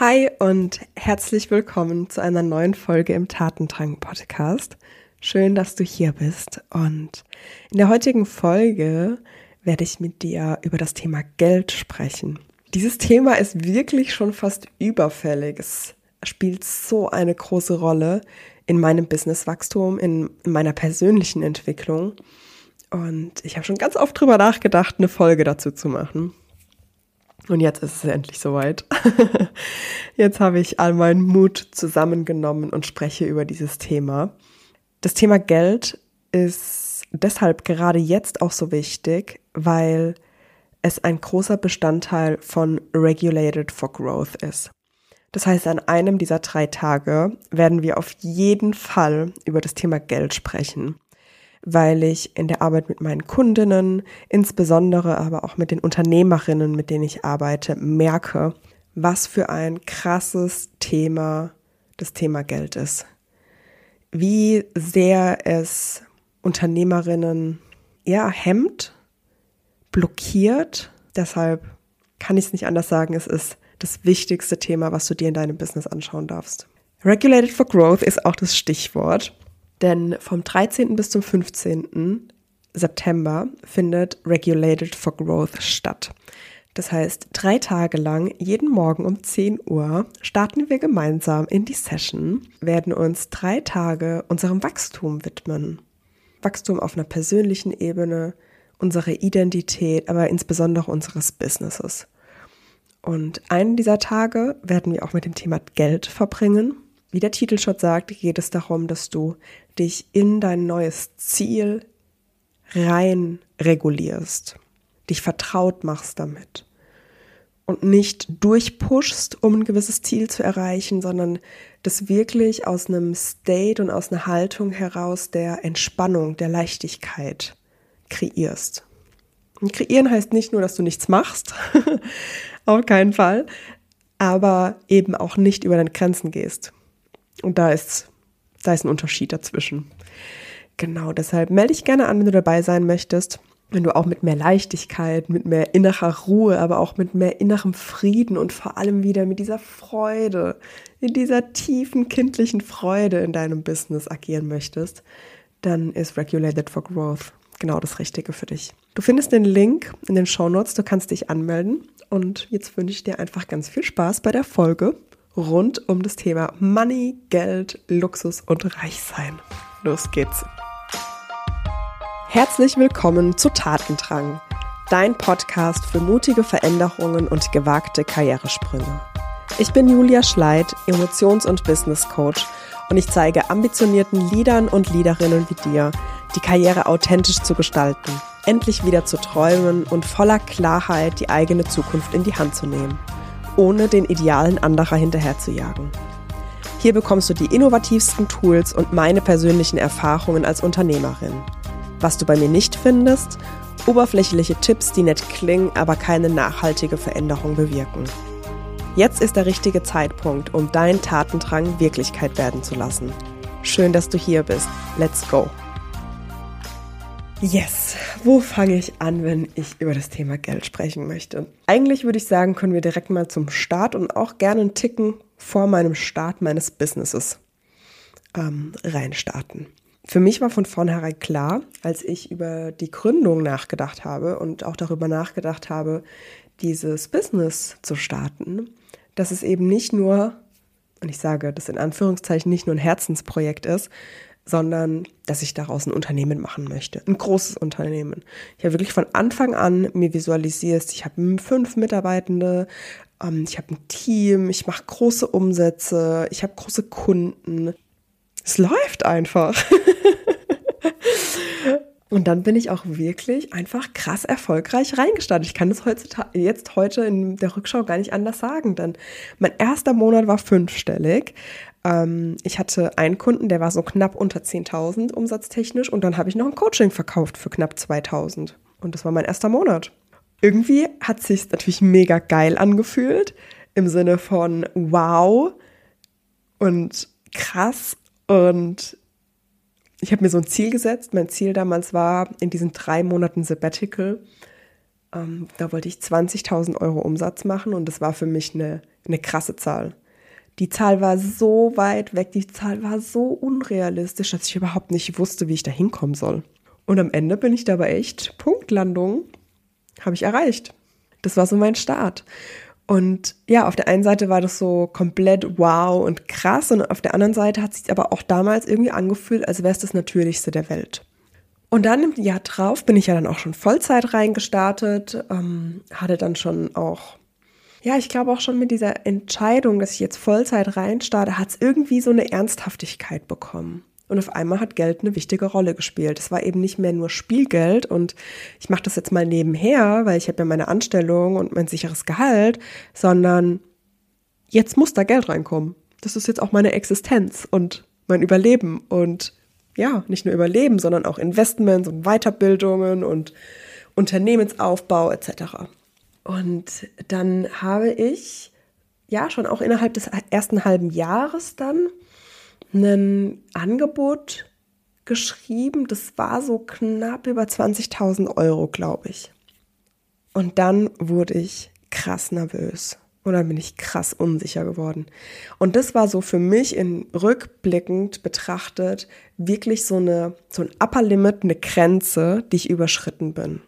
Hi und herzlich willkommen zu einer neuen Folge im Tatendrang Podcast. Schön, dass du hier bist und in der heutigen Folge werde ich mit dir über das Thema Geld sprechen. Dieses Thema ist wirklich schon fast überfällig. Es spielt so eine große Rolle in meinem Businesswachstum, in meiner persönlichen Entwicklung. Und ich habe schon ganz oft drüber nachgedacht, eine Folge dazu zu machen. Und jetzt ist es endlich soweit. jetzt habe ich all meinen Mut zusammengenommen und spreche über dieses Thema. Das Thema Geld ist deshalb gerade jetzt auch so wichtig, weil es ein großer Bestandteil von Regulated for Growth ist. Das heißt, an einem dieser drei Tage werden wir auf jeden Fall über das Thema Geld sprechen weil ich in der Arbeit mit meinen Kundinnen, insbesondere aber auch mit den Unternehmerinnen, mit denen ich arbeite, merke, was für ein krasses Thema das Thema Geld ist. Wie sehr es Unternehmerinnen eher hemmt, blockiert. Deshalb kann ich es nicht anders sagen, es ist das wichtigste Thema, was du dir in deinem Business anschauen darfst. Regulated for Growth ist auch das Stichwort. Denn vom 13. bis zum 15. September findet Regulated for Growth statt. Das heißt, drei Tage lang, jeden Morgen um 10 Uhr, starten wir gemeinsam in die Session, werden uns drei Tage unserem Wachstum widmen. Wachstum auf einer persönlichen Ebene, unsere Identität, aber insbesondere unseres Businesses. Und einen dieser Tage werden wir auch mit dem Thema Geld verbringen. Wie der Titel schon sagt, geht es darum, dass du dich in dein neues Ziel rein regulierst, dich vertraut machst damit und nicht durchpushst, um ein gewisses Ziel zu erreichen, sondern das wirklich aus einem State und aus einer Haltung heraus der Entspannung, der Leichtigkeit kreierst. Und kreieren heißt nicht nur, dass du nichts machst, auf keinen Fall, aber eben auch nicht über deine Grenzen gehst. Und da ist, da ist ein Unterschied dazwischen. Genau, deshalb melde dich gerne an, wenn du dabei sein möchtest. Wenn du auch mit mehr Leichtigkeit, mit mehr innerer Ruhe, aber auch mit mehr innerem Frieden und vor allem wieder mit dieser Freude, in dieser tiefen kindlichen Freude in deinem Business agieren möchtest, dann ist Regulated for Growth genau das Richtige für dich. Du findest den Link in den Show Notes, du kannst dich anmelden und jetzt wünsche ich dir einfach ganz viel Spaß bei der Folge rund um das Thema Money, Geld, Luxus und Reichsein. Los geht's. Herzlich willkommen zu Tatendrang, dein Podcast für mutige Veränderungen und gewagte Karrieresprünge. Ich bin Julia Schleid, Emotions- und Business Coach und ich zeige ambitionierten Leadern und Leaderinnen wie dir, die Karriere authentisch zu gestalten, endlich wieder zu träumen und voller Klarheit die eigene Zukunft in die Hand zu nehmen ohne den Idealen anderer hinterherzujagen. Hier bekommst du die innovativsten Tools und meine persönlichen Erfahrungen als Unternehmerin. Was du bei mir nicht findest, oberflächliche Tipps, die nett klingen, aber keine nachhaltige Veränderung bewirken. Jetzt ist der richtige Zeitpunkt, um deinen Tatendrang Wirklichkeit werden zu lassen. Schön, dass du hier bist. Let's go! Yes, wo fange ich an, wenn ich über das Thema Geld sprechen möchte? Eigentlich würde ich sagen, können wir direkt mal zum Start und auch gerne einen Ticken vor meinem Start meines Businesses ähm, reinstarten. Für mich war von vornherein klar, als ich über die Gründung nachgedacht habe und auch darüber nachgedacht habe, dieses Business zu starten, dass es eben nicht nur, und ich sage das in Anführungszeichen, nicht nur ein Herzensprojekt ist, sondern dass ich daraus ein Unternehmen machen möchte, ein großes Unternehmen. Ich habe wirklich von Anfang an mir visualisiert, ich habe fünf Mitarbeitende, ähm, ich habe ein Team, ich mache große Umsätze, ich habe große Kunden. Es läuft einfach. Und dann bin ich auch wirklich einfach krass erfolgreich reingestartet. Ich kann das heutzutage, jetzt heute in der Rückschau gar nicht anders sagen, denn mein erster Monat war fünfstellig. Ähm, ich hatte einen Kunden, der war so knapp unter 10.000 umsatztechnisch und dann habe ich noch ein Coaching verkauft für knapp 2.000 und das war mein erster Monat. Irgendwie hat sich natürlich mega geil angefühlt im Sinne von wow und krass und ich habe mir so ein Ziel gesetzt. Mein Ziel damals war in diesen drei Monaten Sabbatical, ähm, da wollte ich 20.000 Euro Umsatz machen und das war für mich eine eine krasse Zahl. Die Zahl war so weit weg, die Zahl war so unrealistisch, dass ich überhaupt nicht wusste, wie ich da hinkommen soll. Und am Ende bin ich dabei echt, Punktlandung, habe ich erreicht. Das war so mein Start. Und ja, auf der einen Seite war das so komplett wow und krass und auf der anderen Seite hat sich aber auch damals irgendwie angefühlt, als wäre es das Natürlichste der Welt. Und dann im Jahr drauf bin ich ja dann auch schon Vollzeit reingestartet, ähm, hatte dann schon auch, ja, ich glaube auch schon mit dieser Entscheidung, dass ich jetzt Vollzeit reinstarte, hat es irgendwie so eine Ernsthaftigkeit bekommen. Und auf einmal hat Geld eine wichtige Rolle gespielt. Es war eben nicht mehr nur Spielgeld und ich mache das jetzt mal nebenher, weil ich habe ja meine Anstellung und mein sicheres Gehalt, sondern jetzt muss da Geld reinkommen. Das ist jetzt auch meine Existenz und mein Überleben und ja, nicht nur Überleben, sondern auch Investments und Weiterbildungen und Unternehmensaufbau etc. Und dann habe ich ja schon auch innerhalb des ersten halben Jahres dann ein Angebot geschrieben, das war so knapp über 20.000 Euro, glaube ich. Und dann wurde ich krass nervös und dann bin ich krass unsicher geworden. Und das war so für mich in rückblickend betrachtet wirklich so eine so ein Upper Limit, eine Grenze, die ich überschritten bin.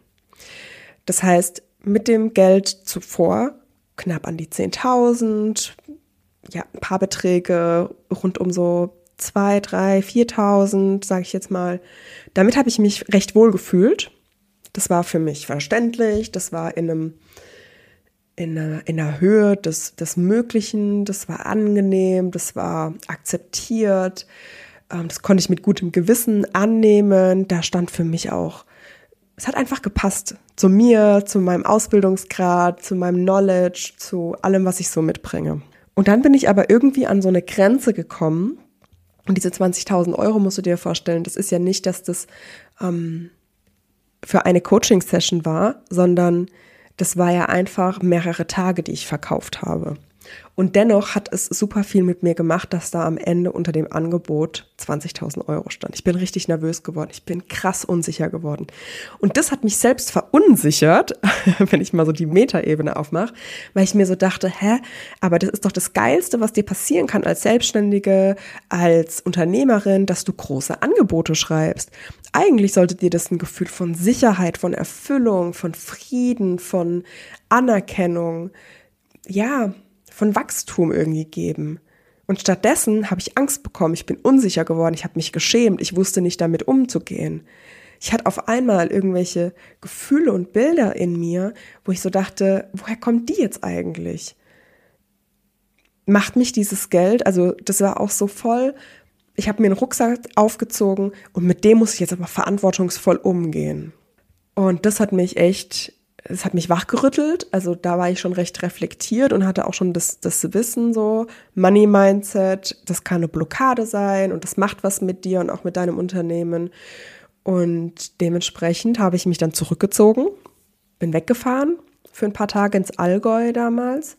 Das heißt, mit dem Geld zuvor knapp an die 10.000, ja, ein paar Beträge rund um so 2, 3, 4.000, sage ich jetzt mal. Damit habe ich mich recht wohl gefühlt. Das war für mich verständlich, das war in einem in einer, in einer Höhe des, des Möglichen, das war angenehm, das war akzeptiert, ähm, das konnte ich mit gutem Gewissen annehmen. Da stand für mich auch, es hat einfach gepasst zu mir, zu meinem Ausbildungsgrad, zu meinem Knowledge, zu allem, was ich so mitbringe. Und dann bin ich aber irgendwie an so eine Grenze gekommen. Und diese 20.000 Euro musst du dir vorstellen, das ist ja nicht, dass das ähm, für eine Coaching-Session war, sondern das war ja einfach mehrere Tage, die ich verkauft habe. Und dennoch hat es super viel mit mir gemacht, dass da am Ende unter dem Angebot 20.000 Euro stand. Ich bin richtig nervös geworden. Ich bin krass unsicher geworden. Und das hat mich selbst verunsichert, wenn ich mal so die Metaebene aufmache, weil ich mir so dachte, hä, aber das ist doch das Geilste, was dir passieren kann als Selbstständige, als Unternehmerin, dass du große Angebote schreibst. Eigentlich sollte dir das ein Gefühl von Sicherheit, von Erfüllung, von Frieden, von Anerkennung, ja, von Wachstum irgendwie geben. Und stattdessen habe ich Angst bekommen, ich bin unsicher geworden, ich habe mich geschämt, ich wusste nicht damit umzugehen. Ich hatte auf einmal irgendwelche Gefühle und Bilder in mir, wo ich so dachte, woher kommt die jetzt eigentlich? Macht mich dieses Geld, also das war auch so voll, ich habe mir einen Rucksack aufgezogen und mit dem muss ich jetzt aber verantwortungsvoll umgehen. Und das hat mich echt es hat mich wachgerüttelt. Also da war ich schon recht reflektiert und hatte auch schon das, das Wissen so, Money Mindset, das kann eine Blockade sein und das macht was mit dir und auch mit deinem Unternehmen. Und dementsprechend habe ich mich dann zurückgezogen, bin weggefahren für ein paar Tage ins Allgäu damals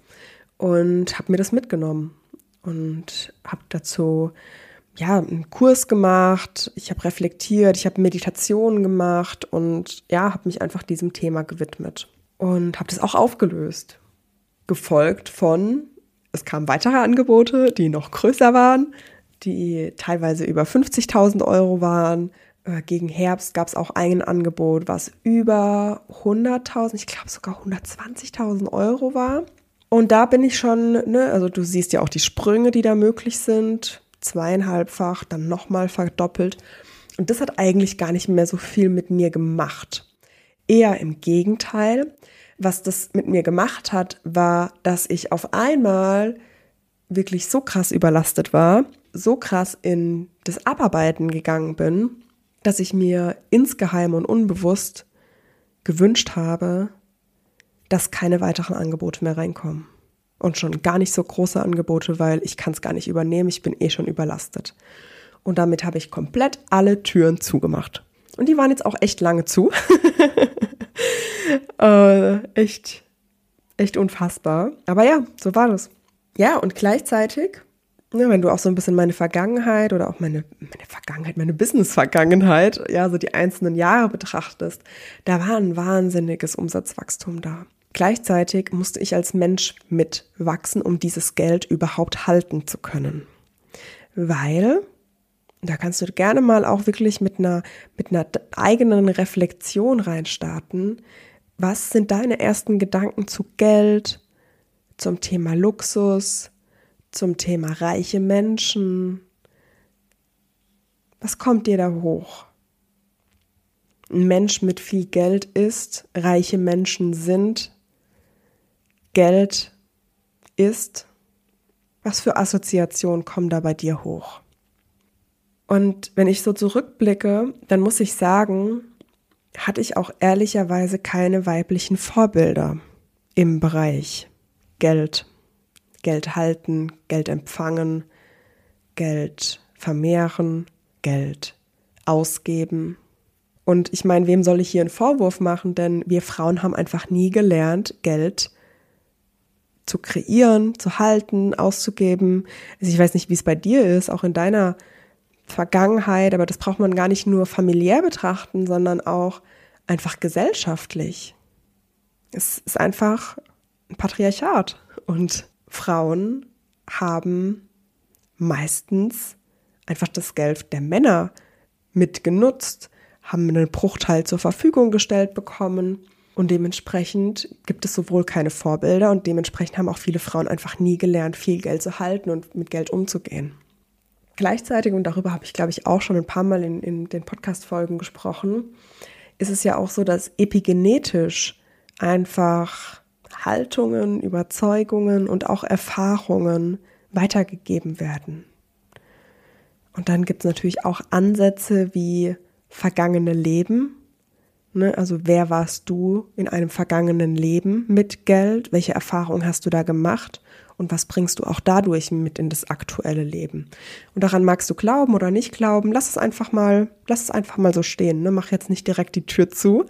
und habe mir das mitgenommen und habe dazu ja, einen Kurs gemacht, ich habe reflektiert, ich habe Meditationen gemacht und ja, habe mich einfach diesem Thema gewidmet und habe das auch aufgelöst. Gefolgt von, es kamen weitere Angebote, die noch größer waren, die teilweise über 50.000 Euro waren. Äh, gegen Herbst gab es auch ein Angebot, was über 100.000, ich glaube sogar 120.000 Euro war. Und da bin ich schon, ne, also du siehst ja auch die Sprünge, die da möglich sind zweieinhalbfach, dann nochmal verdoppelt. Und das hat eigentlich gar nicht mehr so viel mit mir gemacht. Eher im Gegenteil. Was das mit mir gemacht hat, war, dass ich auf einmal wirklich so krass überlastet war, so krass in das Abarbeiten gegangen bin, dass ich mir insgeheim und unbewusst gewünscht habe, dass keine weiteren Angebote mehr reinkommen und schon gar nicht so große Angebote, weil ich kann es gar nicht übernehmen, ich bin eh schon überlastet. Und damit habe ich komplett alle Türen zugemacht. Und die waren jetzt auch echt lange zu. äh, echt, echt unfassbar. Aber ja, so war das. Ja, und gleichzeitig, ja, wenn du auch so ein bisschen meine Vergangenheit oder auch meine, meine Vergangenheit, meine Business-Vergangenheit, ja, so die einzelnen Jahre betrachtest, da war ein wahnsinniges Umsatzwachstum da. Gleichzeitig musste ich als Mensch mitwachsen, um dieses Geld überhaupt halten zu können. Weil, da kannst du gerne mal auch wirklich mit einer, mit einer eigenen Reflexion reinstarten. Was sind deine ersten Gedanken zu Geld, zum Thema Luxus, zum Thema reiche Menschen? Was kommt dir da hoch? Ein Mensch mit viel Geld ist, reiche Menschen sind, Geld ist, was für Assoziationen kommen da bei dir hoch? Und wenn ich so zurückblicke, dann muss ich sagen, hatte ich auch ehrlicherweise keine weiblichen Vorbilder im Bereich Geld, Geld halten, Geld empfangen, Geld vermehren, Geld ausgeben. Und ich meine, wem soll ich hier einen Vorwurf machen? Denn wir Frauen haben einfach nie gelernt, Geld zu kreieren, zu halten, auszugeben. Also ich weiß nicht, wie es bei dir ist, auch in deiner Vergangenheit, aber das braucht man gar nicht nur familiär betrachten, sondern auch einfach gesellschaftlich. Es ist einfach ein Patriarchat und Frauen haben meistens einfach das Geld der Männer mitgenutzt, haben einen Bruchteil zur Verfügung gestellt bekommen und dementsprechend gibt es sowohl keine Vorbilder und dementsprechend haben auch viele Frauen einfach nie gelernt, viel Geld zu halten und mit Geld umzugehen. Gleichzeitig, und darüber habe ich, glaube ich, auch schon ein paar Mal in, in den Podcast-Folgen gesprochen, ist es ja auch so, dass epigenetisch einfach Haltungen, Überzeugungen und auch Erfahrungen weitergegeben werden. Und dann gibt es natürlich auch Ansätze wie vergangene Leben, Ne? Also wer warst du in einem vergangenen Leben mit Geld? Welche Erfahrungen hast du da gemacht? Und was bringst du auch dadurch mit in das aktuelle Leben? Und daran magst du glauben oder nicht glauben. Lass es einfach mal, lass es einfach mal so stehen. Ne? Mach jetzt nicht direkt die Tür zu,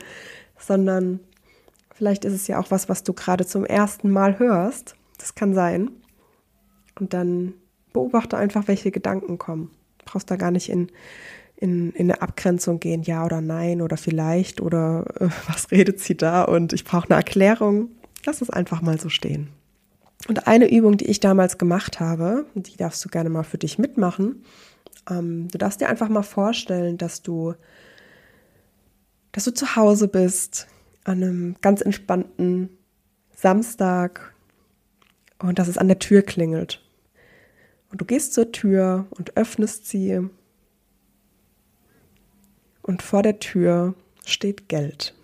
sondern vielleicht ist es ja auch was, was du gerade zum ersten Mal hörst. Das kann sein. Und dann beobachte einfach, welche Gedanken kommen. Brauchst da gar nicht in in, in eine Abgrenzung gehen, ja oder nein oder vielleicht oder äh, was redet sie da und ich brauche eine Erklärung. Lass es einfach mal so stehen. Und eine Übung, die ich damals gemacht habe, die darfst du gerne mal für dich mitmachen. Ähm, du darfst dir einfach mal vorstellen, dass du, dass du zu Hause bist an einem ganz entspannten Samstag und dass es an der Tür klingelt. Und du gehst zur Tür und öffnest sie und vor der Tür steht Geld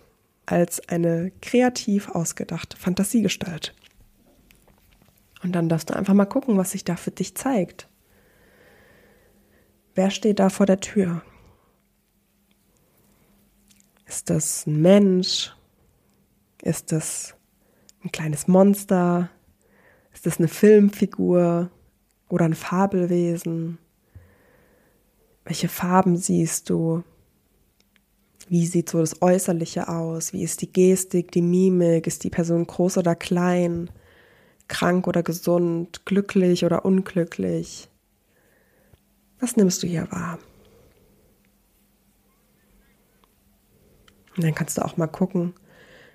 als eine kreativ ausgedachte Fantasiegestalt. Und dann darfst du einfach mal gucken, was sich da für dich zeigt. Wer steht da vor der Tür? Ist das ein Mensch? Ist das ein kleines Monster? Ist das eine Filmfigur oder ein Fabelwesen? Welche Farben siehst du? Wie sieht so das Äußerliche aus? Wie ist die Gestik, die Mimik? Ist die Person groß oder klein? Krank oder gesund? Glücklich oder unglücklich? Was nimmst du hier wahr? Und dann kannst du auch mal gucken,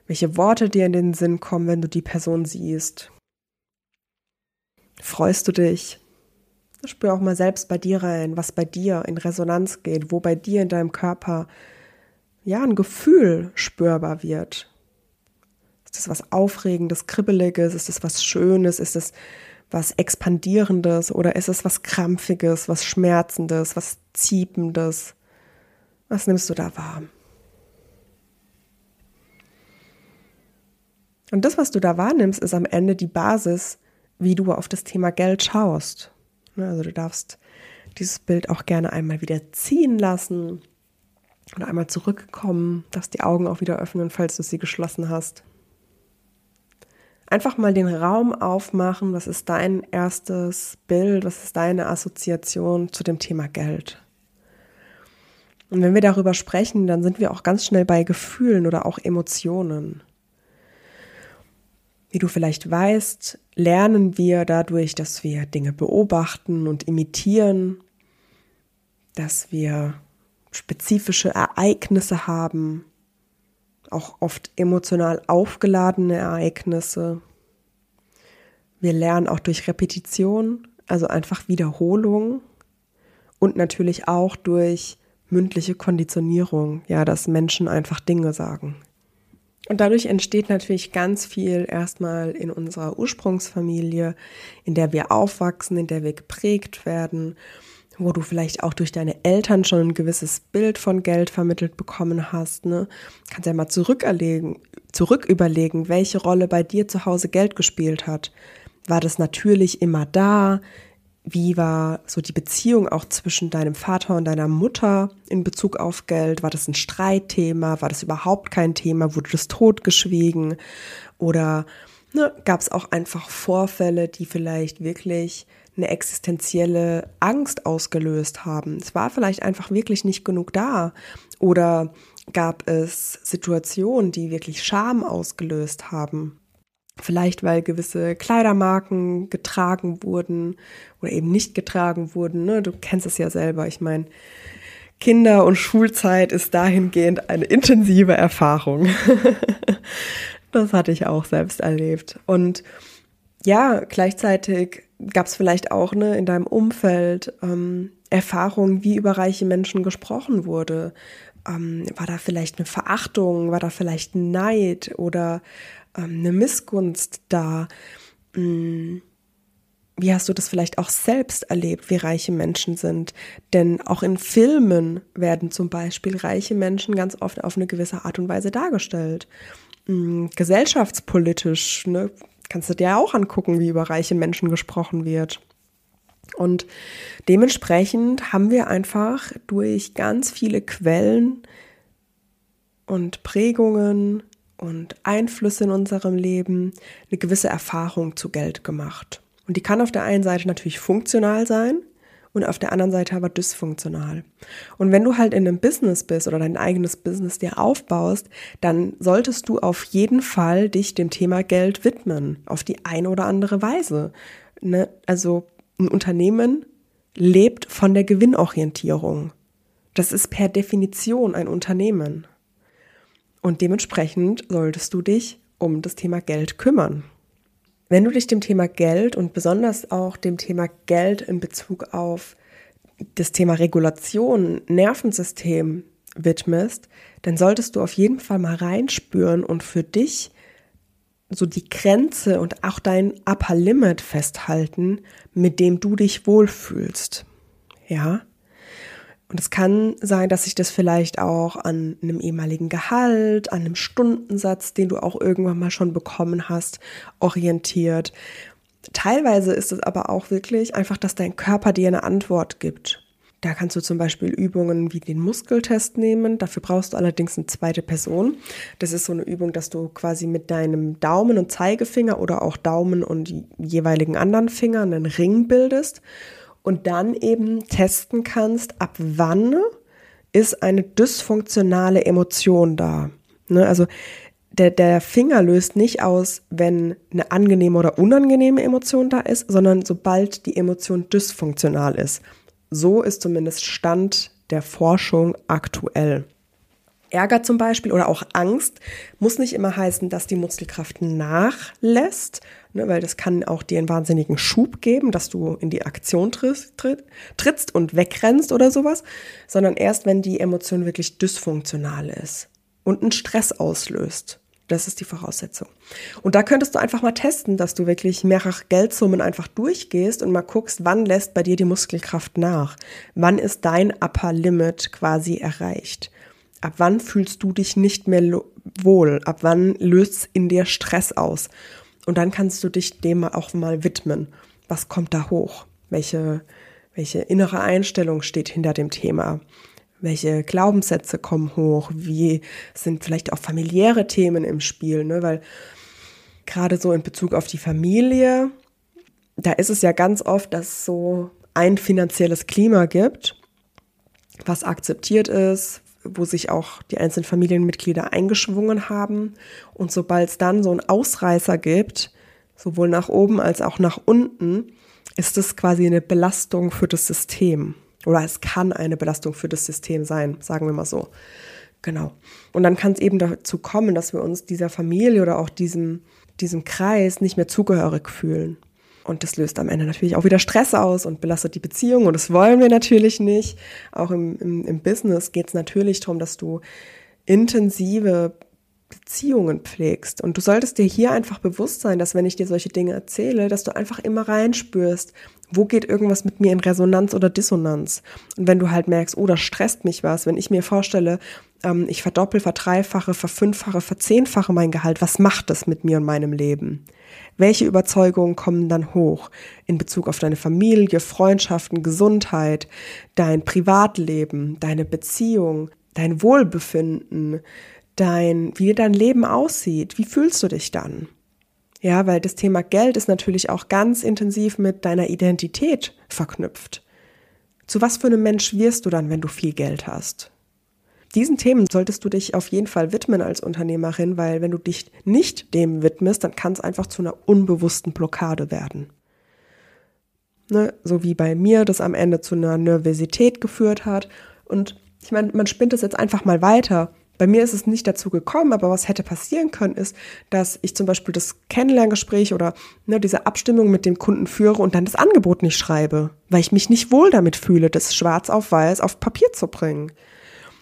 welche Worte dir in den Sinn kommen, wenn du die Person siehst. Freust du dich? Spür auch mal selbst bei dir rein, was bei dir in Resonanz geht, wo bei dir in deinem Körper ja, ein Gefühl spürbar wird. Ist das was Aufregendes, Kribbeliges? Ist das was Schönes? Ist das was Expandierendes? Oder ist es was Krampfiges, was Schmerzendes, was Ziependes? Was nimmst du da wahr? Und das, was du da wahrnimmst, ist am Ende die Basis, wie du auf das Thema Geld schaust. Also du darfst dieses Bild auch gerne einmal wieder ziehen lassen und einmal zurückkommen, dass die Augen auch wieder öffnen, falls du sie geschlossen hast. Einfach mal den Raum aufmachen, was ist dein erstes Bild, was ist deine Assoziation zu dem Thema Geld. Und wenn wir darüber sprechen, dann sind wir auch ganz schnell bei Gefühlen oder auch Emotionen. Wie du vielleicht weißt, lernen wir dadurch, dass wir Dinge beobachten und imitieren, dass wir spezifische Ereignisse haben, auch oft emotional aufgeladene Ereignisse. Wir lernen auch durch Repetition, also einfach Wiederholung und natürlich auch durch mündliche Konditionierung, ja, dass Menschen einfach Dinge sagen. Und dadurch entsteht natürlich ganz viel erstmal in unserer Ursprungsfamilie, in der wir aufwachsen, in der wir geprägt werden, wo du vielleicht auch durch deine Eltern schon ein gewisses Bild von Geld vermittelt bekommen hast. Ne? Kannst ja mal zurückerlegen, zurück überlegen, welche Rolle bei dir zu Hause Geld gespielt hat. War das natürlich immer da? Wie war so die Beziehung auch zwischen deinem Vater und deiner Mutter in Bezug auf Geld? War das ein Streitthema? War das überhaupt kein Thema? Wurde das totgeschwiegen? Oder ne, gab es auch einfach Vorfälle, die vielleicht wirklich eine existenzielle Angst ausgelöst haben? Es war vielleicht einfach wirklich nicht genug da. Oder gab es Situationen, die wirklich Scham ausgelöst haben? Vielleicht weil gewisse Kleidermarken getragen wurden oder eben nicht getragen wurden. Ne? Du kennst es ja selber. Ich meine, Kinder- und Schulzeit ist dahingehend eine intensive Erfahrung. das hatte ich auch selbst erlebt. Und ja, gleichzeitig gab es vielleicht auch ne, in deinem Umfeld ähm, Erfahrungen, wie über reiche Menschen gesprochen wurde. Ähm, war da vielleicht eine Verachtung, war da vielleicht ein Neid oder ähm, eine Missgunst da? Hm, wie hast du das vielleicht auch selbst erlebt, wie reiche Menschen sind? Denn auch in Filmen werden zum Beispiel reiche Menschen ganz oft auf eine gewisse Art und Weise dargestellt. Hm, gesellschaftspolitisch ne, kannst du dir auch angucken, wie über reiche Menschen gesprochen wird. Und dementsprechend haben wir einfach durch ganz viele Quellen und Prägungen und Einflüsse in unserem Leben eine gewisse Erfahrung zu Geld gemacht. Und die kann auf der einen Seite natürlich funktional sein und auf der anderen Seite aber dysfunktional. Und wenn du halt in einem Business bist oder dein eigenes Business dir aufbaust, dann solltest du auf jeden Fall dich dem Thema Geld widmen, auf die eine oder andere Weise. Ne? Also ein Unternehmen lebt von der Gewinnorientierung. Das ist per Definition ein Unternehmen. Und dementsprechend solltest du dich um das Thema Geld kümmern. Wenn du dich dem Thema Geld und besonders auch dem Thema Geld in Bezug auf das Thema Regulation, Nervensystem widmest, dann solltest du auf jeden Fall mal reinspüren und für dich so die Grenze und auch dein Upper Limit festhalten, mit dem du dich wohlfühlst. Ja? Und es kann sein, dass sich das vielleicht auch an einem ehemaligen Gehalt, an einem Stundensatz, den du auch irgendwann mal schon bekommen hast, orientiert. Teilweise ist es aber auch wirklich einfach, dass dein Körper dir eine Antwort gibt. Da kannst du zum Beispiel Übungen wie den Muskeltest nehmen. Dafür brauchst du allerdings eine zweite Person. Das ist so eine Übung, dass du quasi mit deinem Daumen und Zeigefinger oder auch Daumen und jeweiligen anderen Fingern einen Ring bildest und dann eben testen kannst, ab wann ist eine dysfunktionale Emotion da. Ne? Also der, der Finger löst nicht aus, wenn eine angenehme oder unangenehme Emotion da ist, sondern sobald die Emotion dysfunktional ist. So ist zumindest Stand der Forschung aktuell. Ärger zum Beispiel oder auch Angst muss nicht immer heißen, dass die Muskelkraft nachlässt, ne, weil das kann auch dir einen wahnsinnigen Schub geben, dass du in die Aktion tritt, tritt, trittst und wegrennst oder sowas, sondern erst, wenn die Emotion wirklich dysfunktional ist und einen Stress auslöst. Das ist die Voraussetzung. Und da könntest du einfach mal testen, dass du wirklich mehrere Geldsummen einfach durchgehst und mal guckst, wann lässt bei dir die Muskelkraft nach? Wann ist dein Upper Limit quasi erreicht? Ab wann fühlst du dich nicht mehr wohl? Ab wann löst in dir Stress aus? Und dann kannst du dich dem auch mal widmen. Was kommt da hoch? Welche, welche innere Einstellung steht hinter dem Thema? Welche Glaubenssätze kommen hoch? Wie sind vielleicht auch familiäre Themen im Spiel? Ne? Weil gerade so in Bezug auf die Familie, da ist es ja ganz oft, dass es so ein finanzielles Klima gibt, was akzeptiert ist, wo sich auch die einzelnen Familienmitglieder eingeschwungen haben. Und sobald es dann so einen Ausreißer gibt, sowohl nach oben als auch nach unten, ist es quasi eine Belastung für das System. Oder es kann eine Belastung für das System sein, sagen wir mal so. Genau. Und dann kann es eben dazu kommen, dass wir uns dieser Familie oder auch diesem, diesem Kreis nicht mehr zugehörig fühlen. Und das löst am Ende natürlich auch wieder Stress aus und belastet die Beziehung. Und das wollen wir natürlich nicht. Auch im, im, im Business geht es natürlich darum, dass du intensive Beziehungen pflegst. Und du solltest dir hier einfach bewusst sein, dass wenn ich dir solche Dinge erzähle, dass du einfach immer reinspürst, wo geht irgendwas mit mir in Resonanz oder Dissonanz. Und wenn du halt merkst, oh, das stresst mich was, wenn ich mir vorstelle, ähm, ich verdoppel, verdreifache, verfünffache, verzehnfache mein Gehalt, was macht das mit mir und meinem Leben? Welche Überzeugungen kommen dann hoch in Bezug auf deine Familie, Freundschaften, Gesundheit, dein Privatleben, deine Beziehung, dein Wohlbefinden, dein, wie dein Leben aussieht? Wie fühlst du dich dann? Ja, weil das Thema Geld ist natürlich auch ganz intensiv mit deiner Identität verknüpft. Zu was für einem Mensch wirst du dann, wenn du viel Geld hast? Diesen Themen solltest du dich auf jeden Fall widmen als Unternehmerin, weil wenn du dich nicht dem widmest, dann kann es einfach zu einer unbewussten Blockade werden. Ne? So wie bei mir das am Ende zu einer Nervosität geführt hat. Und ich meine, man spinnt es jetzt einfach mal weiter. Bei mir ist es nicht dazu gekommen, aber was hätte passieren können, ist, dass ich zum Beispiel das Kennenlerngespräch oder ne, diese Abstimmung mit dem Kunden führe und dann das Angebot nicht schreibe, weil ich mich nicht wohl damit fühle, das schwarz auf weiß auf Papier zu bringen.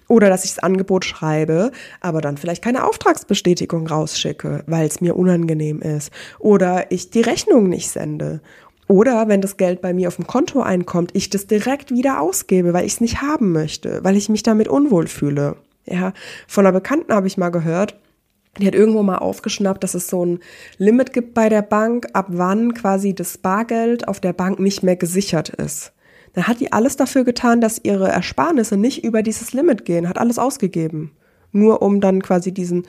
Oder dass ich das Angebot schreibe, aber dann vielleicht keine Auftragsbestätigung rausschicke, weil es mir unangenehm ist. Oder ich die Rechnung nicht sende. Oder wenn das Geld bei mir auf dem Konto einkommt, ich das direkt wieder ausgebe, weil ich es nicht haben möchte, weil ich mich damit unwohl fühle. Ja, von einer Bekannten habe ich mal gehört, die hat irgendwo mal aufgeschnappt, dass es so ein Limit gibt bei der Bank, ab wann quasi das Bargeld auf der Bank nicht mehr gesichert ist. Dann hat die alles dafür getan, dass ihre Ersparnisse nicht über dieses Limit gehen, hat alles ausgegeben. Nur um dann quasi diesen,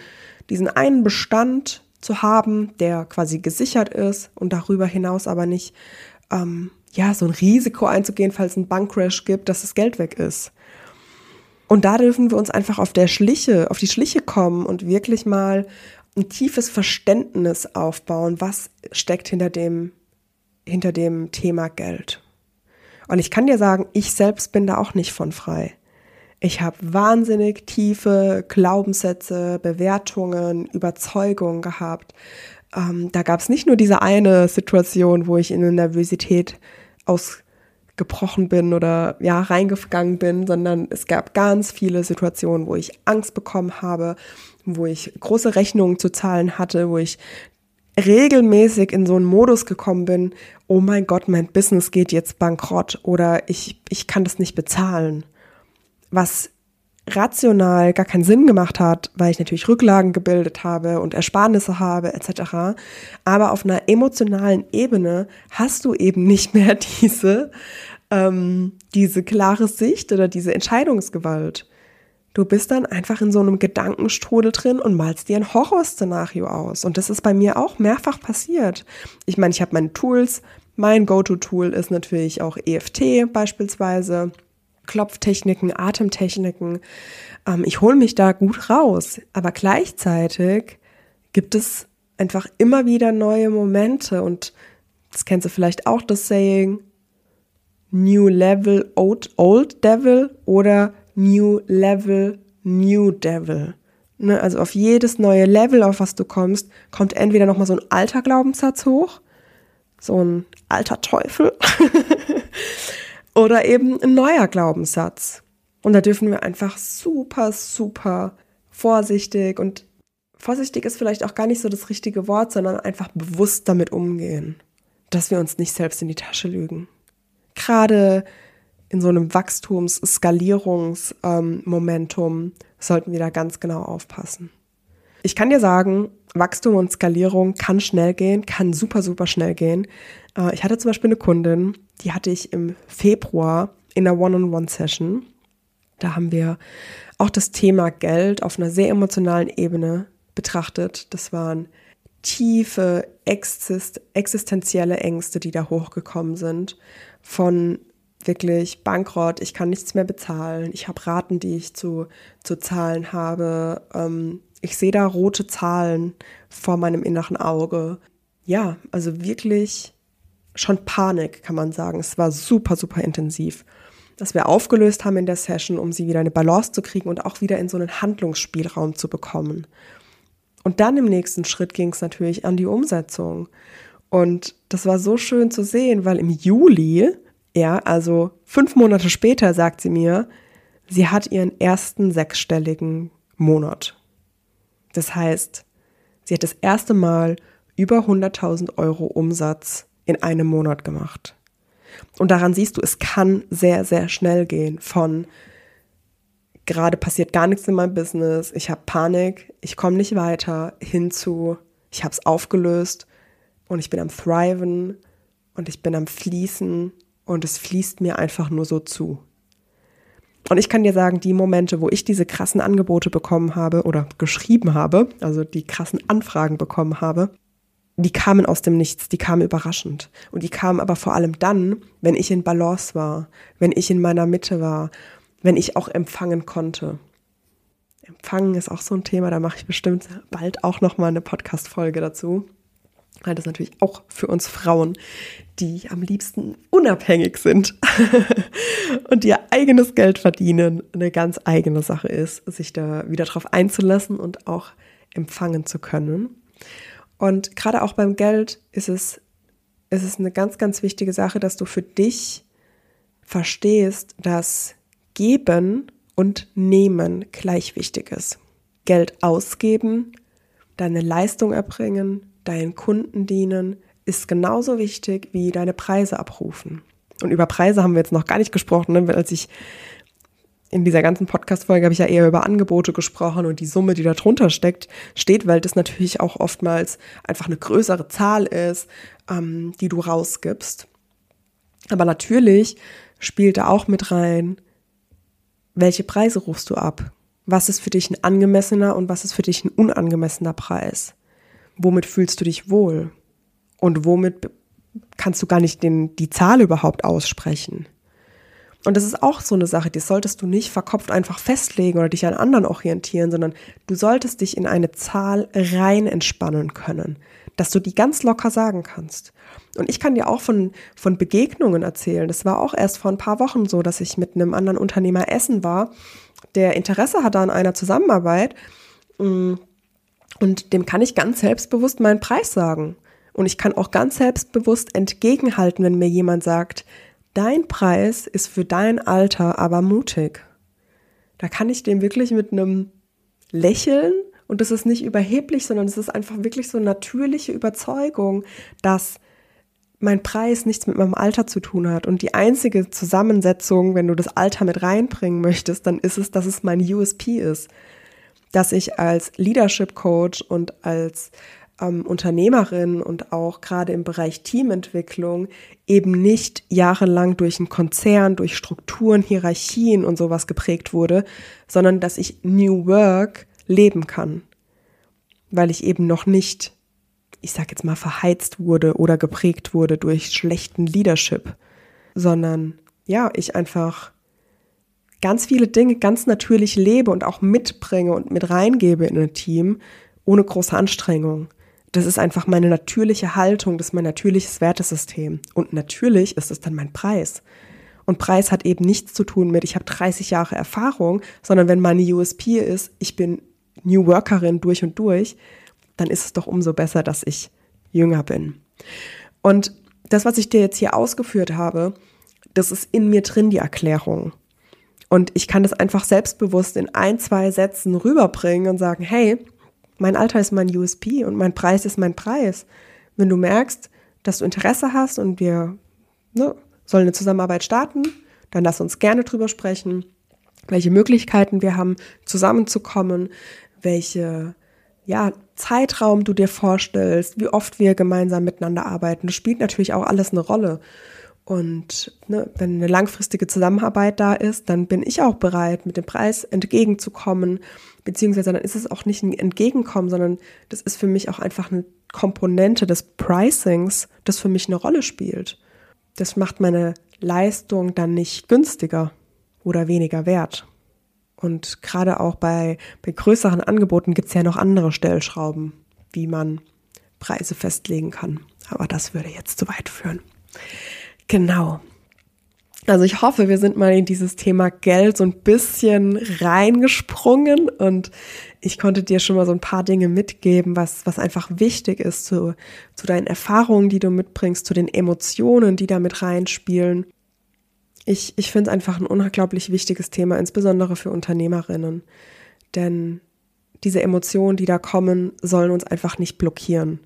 diesen einen Bestand zu haben, der quasi gesichert ist und darüber hinaus aber nicht, ähm, ja, so ein Risiko einzugehen, falls es einen Bankcrash gibt, dass das Geld weg ist. Und da dürfen wir uns einfach auf der Schliche, auf die Schliche kommen und wirklich mal ein tiefes Verständnis aufbauen, was steckt hinter dem, hinter dem Thema Geld. Und ich kann dir sagen, ich selbst bin da auch nicht von frei. Ich habe wahnsinnig tiefe Glaubenssätze, Bewertungen, Überzeugungen gehabt. Ähm, da gab es nicht nur diese eine Situation, wo ich in eine Nervosität ausgebrochen bin oder ja reingegangen bin, sondern es gab ganz viele Situationen, wo ich Angst bekommen habe, wo ich große Rechnungen zu zahlen hatte, wo ich regelmäßig in so einen Modus gekommen bin, oh mein Gott, mein Business geht jetzt bankrott oder ich, ich kann das nicht bezahlen. Was rational gar keinen Sinn gemacht hat, weil ich natürlich Rücklagen gebildet habe und Ersparnisse habe etc. Aber auf einer emotionalen Ebene hast du eben nicht mehr diese, ähm, diese klare Sicht oder diese Entscheidungsgewalt. Du bist dann einfach in so einem Gedankenstrudel drin und malst dir ein Horrorszenario aus. Und das ist bei mir auch mehrfach passiert. Ich meine, ich habe meine Tools. Mein Go-To-Tool ist natürlich auch EFT beispielsweise. Klopftechniken, Atemtechniken. Ähm, ich hole mich da gut raus, aber gleichzeitig gibt es einfach immer wieder neue Momente und das kennst du vielleicht auch, das Saying New Level, Old, old Devil oder New Level, New Devil. Ne, also auf jedes neue Level, auf was du kommst, kommt entweder nochmal so ein alter Glaubenssatz hoch, so ein alter Teufel, oder eben ein neuer Glaubenssatz. Und da dürfen wir einfach super, super vorsichtig und vorsichtig ist vielleicht auch gar nicht so das richtige Wort, sondern einfach bewusst damit umgehen, dass wir uns nicht selbst in die Tasche lügen. Gerade in so einem Wachstums-, Skalierungsmomentum ähm, sollten wir da ganz genau aufpassen. Ich kann dir sagen, Wachstum und Skalierung kann schnell gehen, kann super, super schnell gehen. Äh, ich hatte zum Beispiel eine Kundin, die hatte ich im Februar in einer One-on-One-Session. Da haben wir auch das Thema Geld auf einer sehr emotionalen Ebene betrachtet. Das waren tiefe exist existenzielle Ängste, die da hochgekommen sind. Von wirklich Bankrott, ich kann nichts mehr bezahlen, ich habe Raten, die ich zu, zu zahlen habe, ähm, ich sehe da rote Zahlen vor meinem inneren Auge. Ja, also wirklich schon Panik, kann man sagen. Es war super, super intensiv. dass wir aufgelöst haben in der Session, um sie wieder eine Balance zu kriegen und auch wieder in so einen Handlungsspielraum zu bekommen. Und dann im nächsten Schritt ging es natürlich an die Umsetzung. Und das war so schön zu sehen, weil im Juli, ja, also fünf Monate später, sagt sie mir, sie hat ihren ersten sechsstelligen Monat. Das heißt, sie hat das erste Mal über 100.000 Euro Umsatz in einem Monat gemacht. Und daran siehst du, es kann sehr, sehr schnell gehen von gerade passiert gar nichts in meinem Business, ich habe Panik, ich komme nicht weiter, hin zu, ich habe es aufgelöst und ich bin am Thriven und ich bin am Fließen und es fließt mir einfach nur so zu. Und ich kann dir sagen, die Momente, wo ich diese krassen Angebote bekommen habe oder geschrieben habe, also die krassen Anfragen bekommen habe, die kamen aus dem Nichts, die kamen überraschend. Und die kamen aber vor allem dann, wenn ich in Balance war, wenn ich in meiner Mitte war, wenn ich auch empfangen konnte. Empfangen ist auch so ein Thema, da mache ich bestimmt bald auch noch mal eine Podcast Folge dazu. Weil das natürlich auch für uns Frauen, die am liebsten unabhängig sind und ihr eigenes Geld verdienen, eine ganz eigene Sache ist, sich da wieder drauf einzulassen und auch empfangen zu können. Und gerade auch beim Geld ist es, ist es eine ganz, ganz wichtige Sache, dass du für dich verstehst, dass Geben und Nehmen gleich wichtig ist. Geld ausgeben, deine Leistung erbringen, deinen Kunden dienen, ist genauso wichtig wie deine Preise abrufen. Und über Preise haben wir jetzt noch gar nicht gesprochen, ne? als ich in dieser ganzen Podcast-Folge habe ich ja eher über Angebote gesprochen und die Summe, die da drunter steckt, steht, weil das natürlich auch oftmals einfach eine größere Zahl ist, ähm, die du rausgibst. Aber natürlich spielt da auch mit rein, welche Preise rufst du ab? Was ist für dich ein angemessener und was ist für dich ein unangemessener Preis? Womit fühlst du dich wohl? Und womit kannst du gar nicht den, die Zahl überhaupt aussprechen? Und das ist auch so eine Sache, die solltest du nicht verkopft einfach festlegen oder dich an anderen orientieren, sondern du solltest dich in eine Zahl rein entspannen können, dass du die ganz locker sagen kannst. Und ich kann dir auch von, von Begegnungen erzählen. Das war auch erst vor ein paar Wochen so, dass ich mit einem anderen Unternehmer essen war, der Interesse hatte an einer Zusammenarbeit. Mm, und dem kann ich ganz selbstbewusst meinen Preis sagen. Und ich kann auch ganz selbstbewusst entgegenhalten, wenn mir jemand sagt, dein Preis ist für dein Alter aber mutig. Da kann ich dem wirklich mit einem Lächeln und das ist nicht überheblich, sondern es ist einfach wirklich so eine natürliche Überzeugung, dass mein Preis nichts mit meinem Alter zu tun hat. Und die einzige Zusammensetzung, wenn du das Alter mit reinbringen möchtest, dann ist es, dass es mein USP ist. Dass ich als Leadership Coach und als ähm, Unternehmerin und auch gerade im Bereich Teamentwicklung eben nicht jahrelang durch einen Konzern, durch Strukturen, Hierarchien und sowas geprägt wurde, sondern dass ich New Work leben kann, weil ich eben noch nicht, ich sag jetzt mal, verheizt wurde oder geprägt wurde durch schlechten Leadership, sondern ja, ich einfach ganz viele Dinge ganz natürlich lebe und auch mitbringe und mit reingebe in ein Team ohne große Anstrengung. Das ist einfach meine natürliche Haltung, das ist mein natürliches Wertesystem. Und natürlich ist es dann mein Preis. Und Preis hat eben nichts zu tun mit, ich habe 30 Jahre Erfahrung, sondern wenn meine USP ist, ich bin New Workerin durch und durch, dann ist es doch umso besser, dass ich jünger bin. Und das, was ich dir jetzt hier ausgeführt habe, das ist in mir drin die Erklärung. Und ich kann das einfach selbstbewusst in ein, zwei Sätzen rüberbringen und sagen, hey, mein Alter ist mein USP und mein Preis ist mein Preis. Wenn du merkst, dass du Interesse hast und wir ne, sollen eine Zusammenarbeit starten, dann lass uns gerne drüber sprechen, welche Möglichkeiten wir haben, zusammenzukommen, welche ja, Zeitraum du dir vorstellst, wie oft wir gemeinsam miteinander arbeiten. Das spielt natürlich auch alles eine Rolle. Und ne, wenn eine langfristige Zusammenarbeit da ist, dann bin ich auch bereit, mit dem Preis entgegenzukommen, beziehungsweise dann ist es auch nicht ein Entgegenkommen, sondern das ist für mich auch einfach eine Komponente des Pricings, das für mich eine Rolle spielt. Das macht meine Leistung dann nicht günstiger oder weniger wert. Und gerade auch bei, bei größeren Angeboten gibt es ja noch andere Stellschrauben, wie man Preise festlegen kann. Aber das würde jetzt zu weit führen. Genau. Also ich hoffe, wir sind mal in dieses Thema Geld so ein bisschen reingesprungen und ich konnte dir schon mal so ein paar Dinge mitgeben, was, was einfach wichtig ist zu, zu deinen Erfahrungen, die du mitbringst, zu den Emotionen, die da mit reinspielen. Ich, ich finde es einfach ein unglaublich wichtiges Thema, insbesondere für Unternehmerinnen. Denn diese Emotionen, die da kommen, sollen uns einfach nicht blockieren.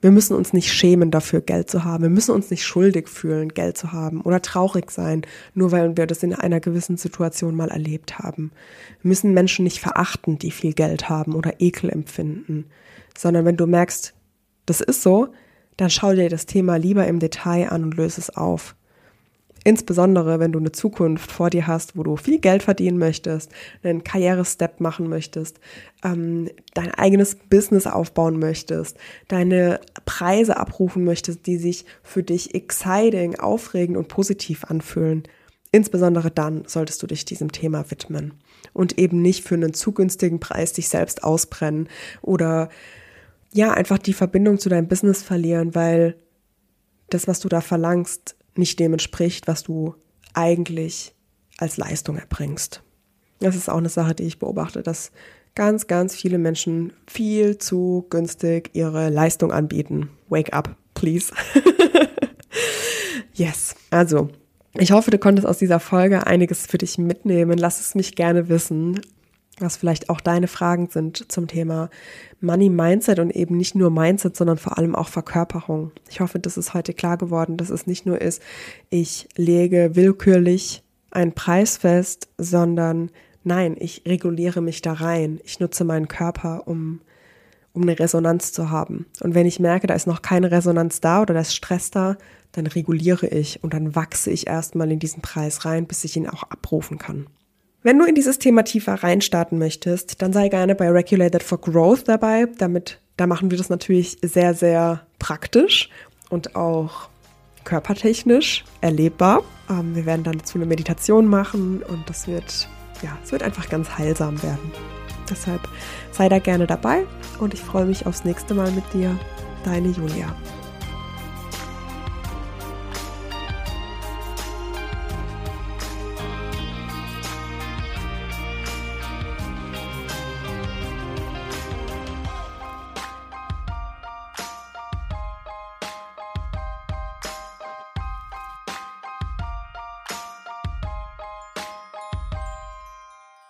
Wir müssen uns nicht schämen dafür, Geld zu haben. Wir müssen uns nicht schuldig fühlen, Geld zu haben oder traurig sein, nur weil wir das in einer gewissen Situation mal erlebt haben. Wir müssen Menschen nicht verachten, die viel Geld haben oder Ekel empfinden, sondern wenn du merkst, das ist so, dann schau dir das Thema lieber im Detail an und löse es auf. Insbesondere, wenn du eine Zukunft vor dir hast, wo du viel Geld verdienen möchtest, einen Karrierestep machen möchtest, ähm, dein eigenes Business aufbauen möchtest, deine Preise abrufen möchtest, die sich für dich exciting, aufregend und positiv anfühlen. Insbesondere dann solltest du dich diesem Thema widmen und eben nicht für einen zu günstigen Preis dich selbst ausbrennen oder ja, einfach die Verbindung zu deinem Business verlieren, weil das, was du da verlangst, nicht dem entspricht, was du eigentlich als Leistung erbringst. Das ist auch eine Sache, die ich beobachte, dass ganz, ganz viele Menschen viel zu günstig ihre Leistung anbieten. Wake up, please. yes. Also, ich hoffe, du konntest aus dieser Folge einiges für dich mitnehmen. Lass es mich gerne wissen was vielleicht auch deine Fragen sind zum Thema Money Mindset und eben nicht nur Mindset, sondern vor allem auch Verkörperung. Ich hoffe, das ist heute klar geworden, dass es nicht nur ist, ich lege willkürlich einen Preis fest, sondern nein, ich reguliere mich da rein. Ich nutze meinen Körper, um, um eine Resonanz zu haben. Und wenn ich merke, da ist noch keine Resonanz da oder da ist Stress da, dann reguliere ich und dann wachse ich erstmal in diesen Preis rein, bis ich ihn auch abrufen kann. Wenn du in dieses Thema tiefer reinstarten möchtest, dann sei gerne bei Regulated for Growth dabei. Damit, da machen wir das natürlich sehr, sehr praktisch und auch körpertechnisch erlebbar. Ähm, wir werden dann dazu eine Meditation machen und das wird, ja, es wird einfach ganz heilsam werden. Deshalb sei da gerne dabei und ich freue mich aufs nächste Mal mit dir. Deine Julia.